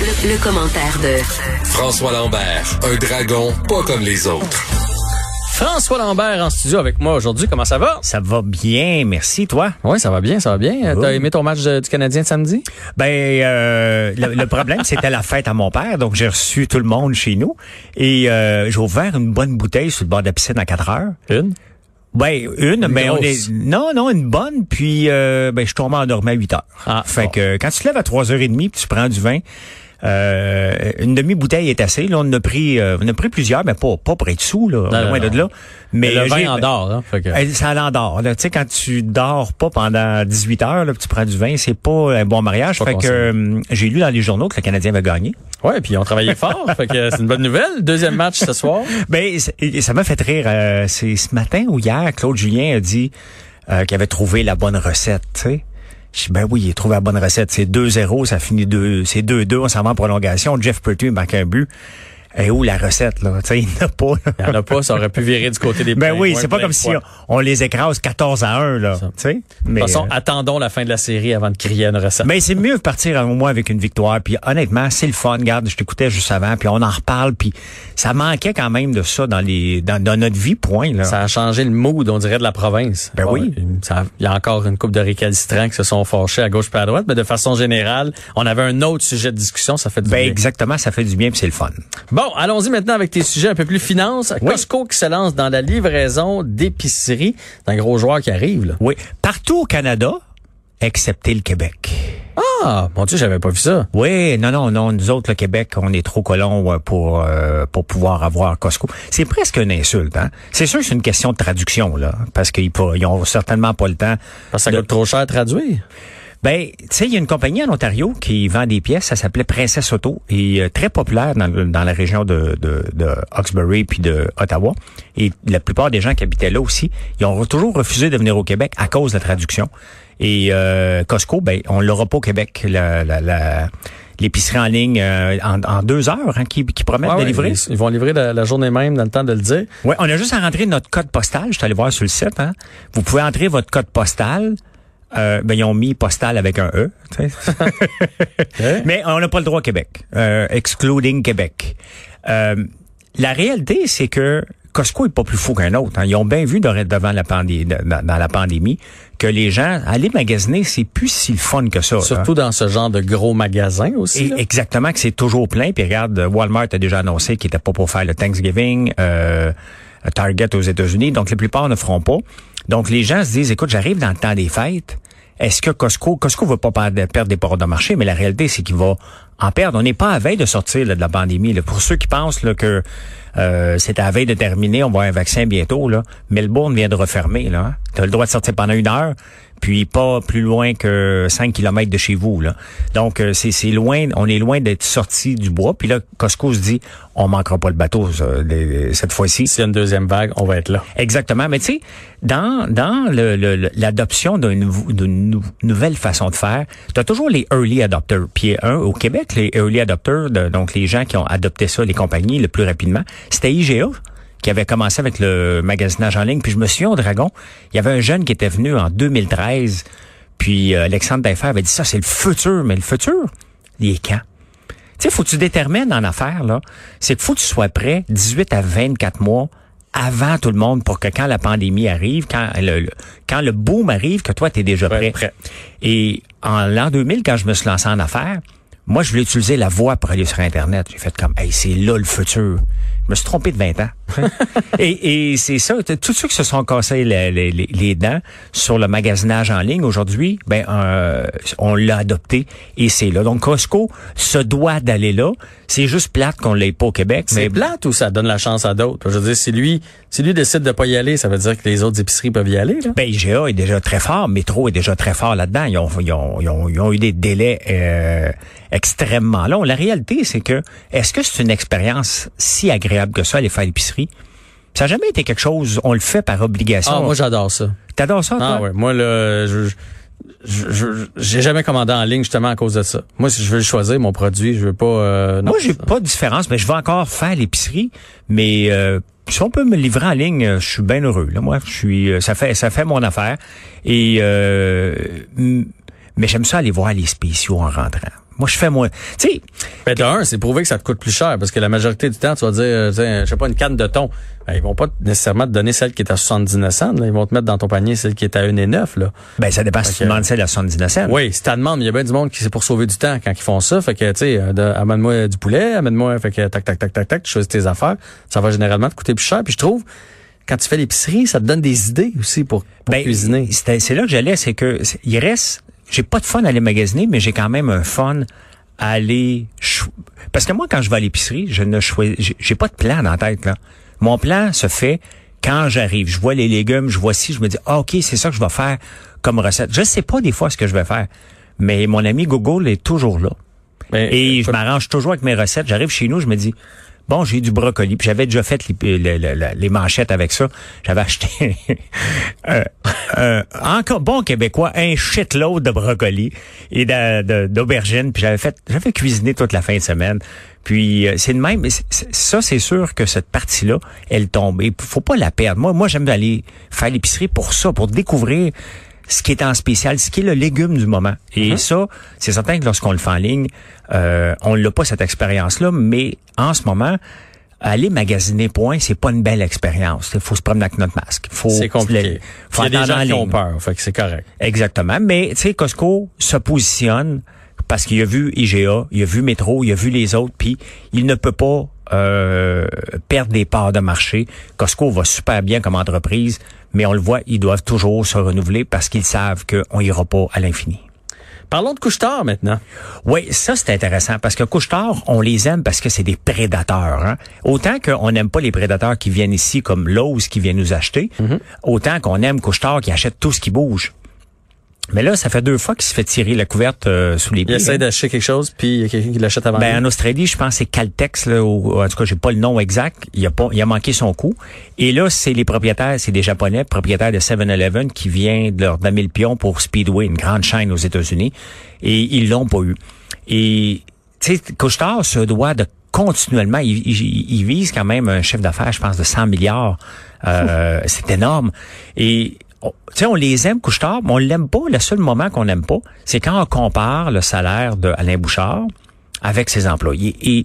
Le, le commentaire de François Lambert, un dragon pas comme les autres. François Lambert en studio avec moi aujourd'hui. Comment ça va? Ça va bien, merci. Toi? Oui, ça va bien, ça va bien. T'as aimé ton match de- du Canadien de samedi? Ben, euh, le, le problème, c'était la fête à mon père, donc j'ai reçu tout le monde chez nous et euh, j'ai ouvert une bonne bouteille sur le bord de la piscine à 4 heures. Une? Ben, une, mais on est... Non, non, une bonne, puis euh, ben, je tombe endormi à 8 heures. Ah, fait bon. que quand tu te lèves à 3h30 puis tu prends du vin, euh, une demi-bouteille est assez. Là, on a pris, euh, on a pris plusieurs, mais pas, pas près dessous, là, non, loin non. de là. Mais le vin en dort, hein? Fait que- Ça l'endort. Là. Tu sais, quand tu dors pas pendant 18 heures, là, tu prends du vin, c'est pas un bon mariage. Pas fait que euh, j'ai lu dans les journaux que le Canadien va gagner. Ouais, puis ils ont travaillé fort. fait que c'est une bonne nouvelle. Deuxième match ce soir. Ben, ça m'a fait rire. euh, c'est ce matin ou hier, Claude Julien a dit euh, qu'il avait trouvé la bonne recette. Tu sais. Je dis, ben oui, il a trouvé la bonne recette. C'est 2-0, ça finit 2, c'est 2-2, on s'en va en prolongation. Jeff Pertu marque un but. Et où la recette, là? Tu sais, il n'a pas. là. Il n'y en a pas, ça aurait pu virer du côté des Ben oui, c'est pas comme si on, on les écrase 14 à 1, là. Tu sais. De Mais, toute façon, euh, attendons la fin de la série avant de crier une recette. Mais c'est mieux de partir au moins avec une victoire. Puis honnêtement, c'est le fun. Regarde, je t'écoutais juste avant, puis on en reparle. Puis ça manquait quand même de ça dans les dans, dans notre vie, point. Là. Ça a changé le mood, on dirait, de la province. Ben oui. Il y a encore une couple de récalcitrants qui se sont fâchés à gauche et à droite, mais de façon générale, on avait un autre sujet de discussion, ça fait du Ben bien. exactement, ça fait du bien, puis c'est le fun. Bon, allons-y maintenant avec tes sujets un peu plus finances. Oui. Costco qui se lance dans la livraison d'épicerie. C'est un gros joueur qui arrive, là. Oui, partout au Canada, excepté le Québec. Ah, mon Dieu, j'avais pas vu ça. Oui, non, non, non. Nous autres, le Québec, on est trop colons euh, pour euh, pour pouvoir avoir Costco. C'est presque une insulte. Hein? C'est sûr que c'est une question de traduction là, parce qu'ils ils ont certainement pas le temps. Parce que ça de- coûte trop cher à traduire. Ben, tu sais, il y a une compagnie en Ontario qui vend des pièces, ça s'appelait Princess Auto, et euh, très populaire dans, la région de, de, de Hawkesbury puis de Ottawa. Et la plupart des gens qui habitaient là aussi, ils ont toujours refusé de venir au Québec à cause de la traduction. Et euh, Costco, ben, on l'aura pas au Québec. La, la, la- L'épicerie en ligne euh, en, en deux heures hein, qui, qui promettent Ouais, de livrer. Ils, ils vont livrer la, la journée même dans le temps de le dire. Ouais, on a juste à rentrer notre code postal. Je suis allé voir sur le site. Hein. Vous pouvez entrer votre code postal. Euh, ben, ils ont mis postal avec un E. sais. Mais on n'a pas le droit au Québec. Euh, excluding Québec. Euh, la réalité, c'est que Costco est pas plus fou qu'un autre. hein. Ils ont bien vu de- devant la pandémie, dans, la pandémie que les gens, aller magasiner, c'est plus si le fun que ça. hein. Surtout dans ce genre de gros magasins aussi. Et là. exactement, que c'est toujours plein. Puis regarde, Walmart a déjà annoncé qu'il était pas pour faire le Thanksgiving, euh, Target aux États-Unis. Donc, la plupart ne feront pas. Donc, les gens se disent, écoute, j'arrive dans le temps des fêtes. Est-ce que Costco, Costco va pas perdre des parts de marché, mais la réalité, c'est qu'il va en perdre. On n'est pas à veille de sortir de la pandémie. là. Pour ceux qui pensent que euh, c'est à veille de terminer, on va avoir un vaccin bientôt, là. Melbourne vient de refermer. Là. As le droit de sortir pendant une heure, puis pas plus loin que 5 kilomètres de chez vous. Là. Donc, euh, c'est c'est loin, on est loin d'être sorti du bois. Puis là, Costco se dit, on manquera pas le bateau ça, les- cette fois-ci. S'il y a une deuxième vague, on va être là. Exactement. Mais tu sais, dans, dans le- le- le- l'adoption d'une nou- d'une nou- nouvelle façon de faire, tu as toujours les early adopters. Puis un, au Québec, les early adopters, de- donc les gens qui ont adopté ça, les compagnies, le plus rapidement, c'était IGA qui avait commencé avec le magasinage en ligne. Puis je me souviens au Dragon, il y avait un jeune qui était venu en 2013, puis euh, Alexandre Dafer avait dit ça, c'est le futur. Mais le futur, il est quand? Tu sais, faut que tu détermines en affaires, là, c'est qu'il faut que tu sois prêt 18 à 24 mois avant tout le monde pour que quand la pandémie arrive, quand le, le- quand le boom arrive, que toi, tu es déjà prêt. prêt. Et en l'an 2000, quand je me suis lancé en affaires, moi, je voulais utiliser la voix pour aller sur Internet. J'ai fait comme, hey, c'est là le futur. Je me suis trompé de 20 ans. et et c'est ça, tous ceux qui se sont cassés les, les, les- les dents sur le magasinage en ligne aujourd'hui, ben euh, on l'a adopté et c'est là. Donc Costco se doit d'aller là. C'est juste plate qu'on l'ait pas au Québec. C'est mais plate ou ça donne la chance à d'autres? Je veux dire, si lui, si lui décide de pas y aller, ça veut dire que les autres épiceries peuvent y aller, là? Ben, IGA est déjà très fort, Métro est déjà très fort là-dedans. Ils ont, ils ont, ils ont, ils ont eu des délais euh, extrêmement longs. La réalité, c'est que est-ce que c'est une expérience si agréable que ça, aller faire l'épicerie? Ça n'a jamais été quelque chose, on le fait par obligation. Ah, moi, j'adore ça. T'adores ça, toi? Ah ouais, moi là, je je- je- j'ai jamais commandé en ligne justement à cause de ça. Moi, si je veux choisir mon produit, je veux pas. euh, non. Moi, j'ai pas de différence, mais je vais encore faire l'épicerie, mais euh, si on peut me livrer en ligne, euh, je suis bien heureux. Là, moi, je suis, euh, ça fait, ça fait mon affaire. Et euh, mais j'aime ça aller voir les spéciaux en rentrant. Moi, je fais moi, tu sais, Ben, de un, c'est prouvé que ça te coûte plus cher parce que la majorité du temps, tu vas dire, euh, tu sais, je sais pas, une canne de thon. Ben, ils vont pas nécessairement te donner celle qui est à 79 cents. Là. Ils vont te mettre dans ton panier celle qui est à 1,9 là. ben ça dépend si tu demandes celle à 79 cents. Oui, si t'as demande, il y a bien du monde qui c'est pour sauver du temps quand ils font ça. Fait que, tu sais, euh, amène-moi du poulet, amène-moi, fait que tac, tac, tac, tac, tac, tu choisis tes affaires. Ça va généralement te coûter plus cher. Puis je trouve, quand tu fais l'épicerie, ça te donne des idées aussi pour, pour Ben, cuisiner. C'est là que j'allais, c'est que il reste, j'ai pas de fun à aller magasiner, mais j'ai quand même un fun à aller, parce que moi quand je vais à l'épicerie, je ne choisis, j'ai- j'ai pas de plan dans la tête là. Mon plan se fait quand j'arrive. Je vois les légumes, je vois si, je me dis, ah, ok, c'est ça que je vais faire comme recette. Je sais pas des fois ce que je vais faire, mais mon ami Google est toujours là. Ben, Et je écoute, m'arrange toujours avec mes recettes. J'arrive chez nous, je me dis, bon, j'ai du brocoli. Puis j'avais déjà fait les, les- manchettes avec ça. J'avais acheté, euh, euh, encore bon québécois, un shitload de brocoli et d'aubergines. Puis j'avais fait, j'avais cuisiné toute la fin de semaine. Puis euh, c'est de même. Ça, c'est sûr que cette partie-là, elle tombe. Et faut pas la perdre. Moi, moi, j'aime aller faire l'épicerie pour ça, pour découvrir ce qui est en spécial, ce qui est le légume du moment. Et ça, c'est certain que lorsqu'on le fait en ligne, euh, on l'a pas cette expérience-là, mais en ce moment, aller magasiner point, c'est pas une belle expérience. Il faut se promener avec notre masque. Faut c'est compliqué. Faut il y a des gens en qui ont peur, fait que c'est correct. Exactement. Mais, tu sais, Costco se positionne parce qu'il a vu IGA, il a vu Métro, il a vu les autres, puis il ne peut pas euh, perdre des parts de marché. Costco va super bien comme entreprise, mais on le voit, ils doivent toujours se renouveler parce qu'ils savent qu'on ira pas à l'infini. Parlons de couche-tard maintenant. Oui, ça c'est intéressant parce que Couche-Tard, on les aime parce que c'est des prédateurs. Hein? Autant qu'on n'aime pas les prédateurs qui viennent ici comme Lowe's qui vient nous acheter, autant qu'on aime Couche-Tard qui achète tout ce qui bouge. Mais là, ça fait deux fois qu'il se fait tirer la couverte euh, sous les Il pieds. essaie hein. d'acheter quelque chose, puis il y a quelqu'un qui l'achète avant Ben, lui. en Australie, je pense que c'est Caltex, là, ou, en tout cas, j'ai pas le nom exact. Il a pas, il a manqué son coup. Et là, c'est les propriétaires, c'est des Japonais, propriétaires de 7-Eleven, qui viennent de leur damer le pion pour Speedway, une grande chaîne aux États-Unis. Et ils l'ont pas eu. Et, tu sais, Couchetard se doit de continuellement, il, il- il vise quand même un chiffre d'affaires, je pense, de 100 milliards. Euh, c'est énorme. Et, on- tu sais, on les aime, Couchetard, mais on l'aime pas. Le seul moment qu'on n'aime pas, c'est quand on compare le salaire de Alain Bouchard avec ses employés. Et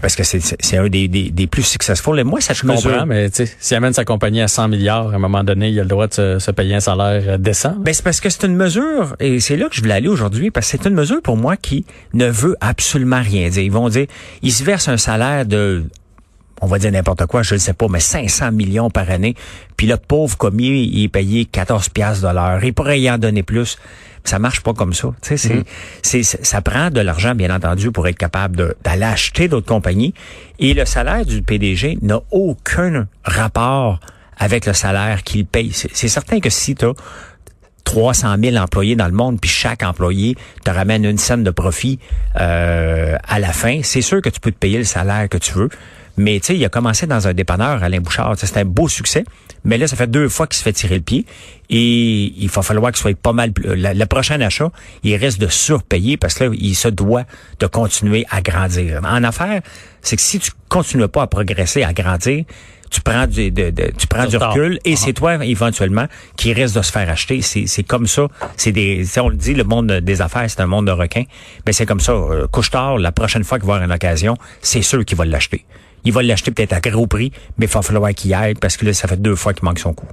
parce que c'est- un des, des, des plus successful. Et moi, ça Je comprends, mais tu sais, s'il amène sa compagnie à 100 milliards, à un moment donné, il a le droit de se, se payer un salaire euh, décent. Ben, c'est parce que c'est une mesure, et c'est là que je voulais aller aujourd'hui, parce que c'est une mesure pour moi qui ne veut absolument rien dire. Ils vont dire, ils se versent un salaire de, on va dire n'importe quoi, je ne sais pas, mais 500 millions par année, puis le pauvre commis, il est payé 14 piastres de l'heure. Il pourrait y en donner plus. Ça marche pas comme ça. Tu sais, c'est, ça prend de l'argent, bien entendu, pour être capable de- d'aller acheter d'autres compagnies. Et le salaire du PDG n'a aucun rapport avec le salaire qu'il paye. C'est, certain que si tu 300 000 employés dans le monde, puis chaque employé te ramène une scène de profit euh, à la fin, c'est sûr que tu peux te payer le salaire que tu veux. Mais tu sais, il a commencé dans un dépanneur, Alain Bouchard. C'était un beau succès. Mais là, ça fait deux fois qu'il se fait tirer le pied. Et il va falloir qu'il soit pas mal... plus- Le, prochain achat, il risque de surpayer parce que là, il se doit de continuer à grandir. En affaires, c'est que si tu continues pas à progresser, à grandir, tu prends du, de- de- tu prends Du recul et c'est toi éventuellement qui risque de se faire acheter. C'est, c'est comme ça. C'est des, on le dit, le monde des affaires, c'est un monde de requins. Ben c'est comme ça. Euh, Couche-tard, la prochaine fois qu'il va avoir une occasion, c'est sûr qu'il va l'acheter. Il va l'acheter peut-être à gros prix, mais il va falloir qu'il y aille parce que là, ça fait deux fois qu'il manque son coup.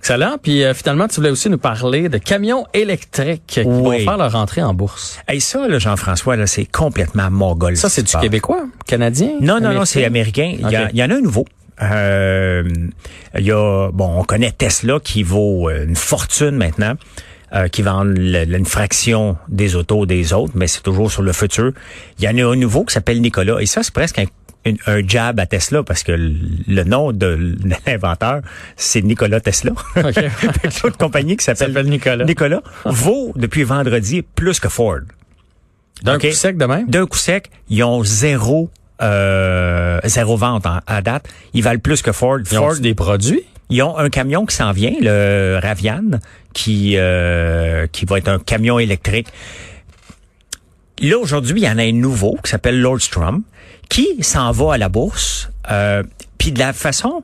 Excellent. Puis euh, finalement, tu voulais aussi nous parler de camions électriques qui Oui. vont faire leur entrée en bourse. Et ça, là, Jean-François, là, c'est complètement mogol. Ça, ce c'est du québécois, canadien? Non, non, non, c'est américain. Il y, en a un nouveau. Euh, Il y a, bon, on connaît Tesla qui vaut euh, une fortune maintenant, euh, qui vend le- le- une fraction des autos des autres, mais c'est toujours sur le futur. Il y en a un nouveau qui s'appelle Nicolas, et ça, c'est presque un, une- un jab à Tesla parce que le, nom de l'inventeur, c'est Nicolas Tesla. Que L'autre compagnie qui s'appelle Nicolas. Nicolas vaut depuis vendredi plus que Ford. D'un coup sec de même? D'un coup sec, ils ont zéro euh, zéro vente en- à date. Ils valent plus que Ford. Ils ont Ford, des produits? ils ont un camion qui s'en vient, le Ravian, qui euh, qui va être un camion électrique. Là, aujourd'hui, il y en a un nouveau qui s'appelle Lordstrom, qui s'en va à la bourse, euh, puis de la façon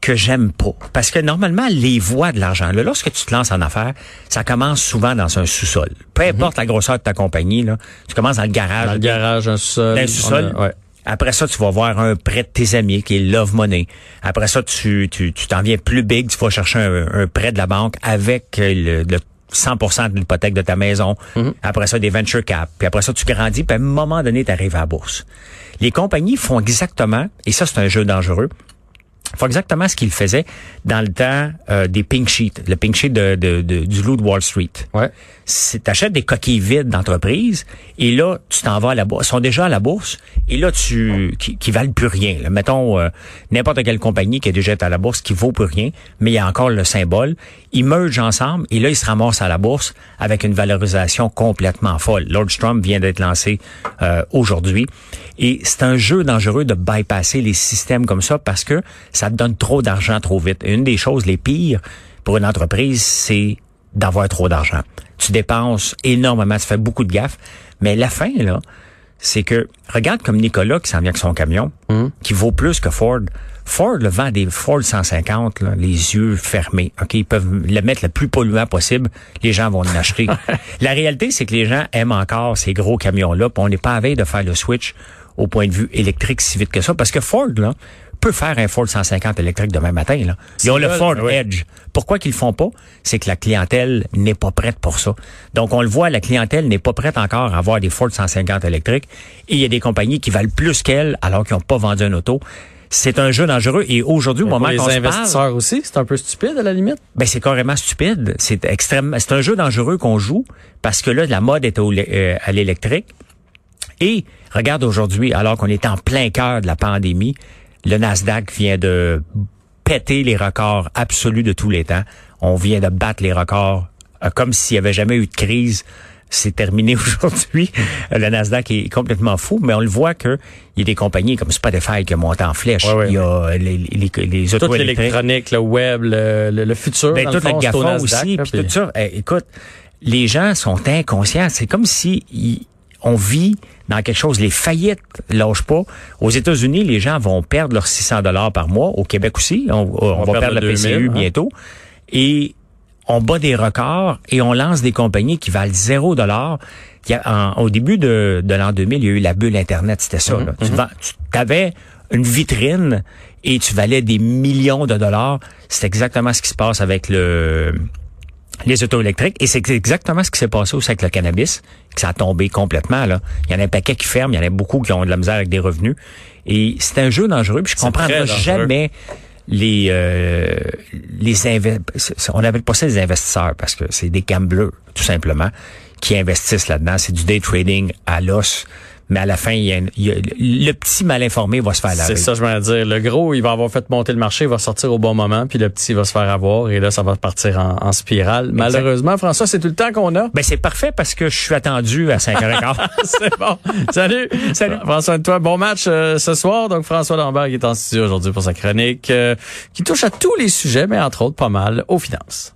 que j'aime pas. Parce que normalement, les voies de l'argent, là, lorsque tu te lances en affaires, ça commence souvent dans un sous-sol. Peu importe la grosseur de ta compagnie, là, tu commences dans le garage. Dans le garage, un sous-sol. Dans sous-sol. Ouais. Après ça, tu vas voir un prêt de tes amis qui est Love Money. Après ça, tu tu tu t'en viens plus big, tu vas chercher un, un prêt de la banque avec le, le 100% de l'hypothèque de ta maison. Après ça, des venture cap. Puis après ça, tu grandis. Puis à un moment donné, tu arrives à la bourse. Les compagnies font exactement, et ça, c'est un jeu dangereux, font exactement ce qu'ils faisaient dans le temps euh, des pink sheets, le pink sheet de, de- de- du loup de Wall Street Ouais. c'est t'achètes des coquilles vides d'entreprise et là tu t'en vas à la bourse, Ils sont déjà à la bourse et là tu qui, qui valent plus rien. là. Mettons euh, n'importe quelle compagnie qui est déjà à la bourse qui vaut plus rien, mais il y a encore le symbole. Ils mergent ensemble et là ils se ramassent à la bourse avec une valorisation complètement folle. Lordstrom vient d'être lancé euh, aujourd'hui et c'est un jeu dangereux de bypasser les systèmes comme ça parce que ça te donne trop d'argent trop vite. Et une des choses les pires pour une entreprise, c'est d'avoir trop d'argent. Tu dépenses énormément, tu fais beaucoup de gaffes, mais la fin, là, c'est que, regarde comme Nicolas qui s'en vient avec son camion, qui vaut plus que Ford. Ford le vend des Ford 150, là, les yeux fermés. OK, ils peuvent le mettre le plus polluant possible. Les gens vont l'acheter. la réalité, c'est que les gens aiment encore ces gros camions-là. on n'est pas à veille de faire le switch au point de vue électrique si vite que ça. Parce que Ford, là, peut faire un Ford 150 électrique demain matin. Là. Ils ont le Ford oui. Edge. Pourquoi qu'ils le font pas? C'est que la clientèle n'est pas prête pour ça. Donc, on le voit, la clientèle n'est pas prête encore à avoir des Ford 150 électriques. Et il y a des compagnies qui valent plus qu'elles alors qu'ils n'ont pas vendu un auto. C'est un jeu dangereux. Et aujourd'hui, au moment les qu'on parle, investisseurs aussi, c'est un peu stupide à la limite. ben c'est carrément stupide. C'est extrêmement, c'est un jeu dangereux qu'on joue parce que là, la mode est au- euh, à l'électrique. Et regarde aujourd'hui, alors qu'on est en plein cœur de la pandémie, le Nasdaq vient de péter les records absolus de tous les temps. On vient de battre les records euh, comme s'il n'y avait jamais eu de crise. C'est terminé aujourd'hui. Le Nasdaq est complètement fou, mais on le voit que il y a des compagnies comme Spotify qui montent en flèche. Ouais, ouais, il y a les, les, les Toute autos l'électronique, le web, le, le, le futur. Ben, dans tout le fond, le c'est au Nasdaq, aussi, là, puis tout ça. Eh, écoute, les gens sont inconscients. C'est comme si on vit dans quelque chose. Les faillites lâchent pas. Aux États-Unis, les gens vont perdre leurs 600 dollars par mois. Au Québec aussi, on, on va, perdre, la 2000, PCU hein. bientôt. Et on bat des records et on lance des compagnies qui valent zéro dollar. Au début de, de l'an 2000, il y a eu la bulle Internet, c'était ça. Mhm, là. Tu, vends- tu avais une vitrine et tu valais des millions de dollars. C'est exactement ce qui se passe avec le les autos électriques. Et c'est exactement ce qui s'est passé aussi avec le cannabis, que ça a tombé complètement. Là. Il y en a un paquet qui ferme, il y en a beaucoup qui ont de la misère avec des revenus. Et c'est un jeu dangereux, puis je comprendrai jamais les euh, les on appelle pas ça des investisseurs parce que c'est des gamblers tout simplement qui investissent là-dedans c'est du day trading à l'os mais à la fin il y a, une- il y a- le petit mal informé va se faire C'est laver ça, je veux dire. Le gros, il va avoir fait monter le marché, il va sortir au bon moment, puis le petit va se faire avoir, et là, ça va partir en, en spirale. Malheureusement, François, c'est tout le temps qu'on a. ben c'est parfait parce que je suis attendu à 5h15 c'est bon. Salut. Salut. François de toi. Bon match euh, ce soir. Donc, François Lambert qui est en studio aujourd'hui pour sa chronique euh, qui touche à tous les sujets, mais entre autres pas mal aux finances.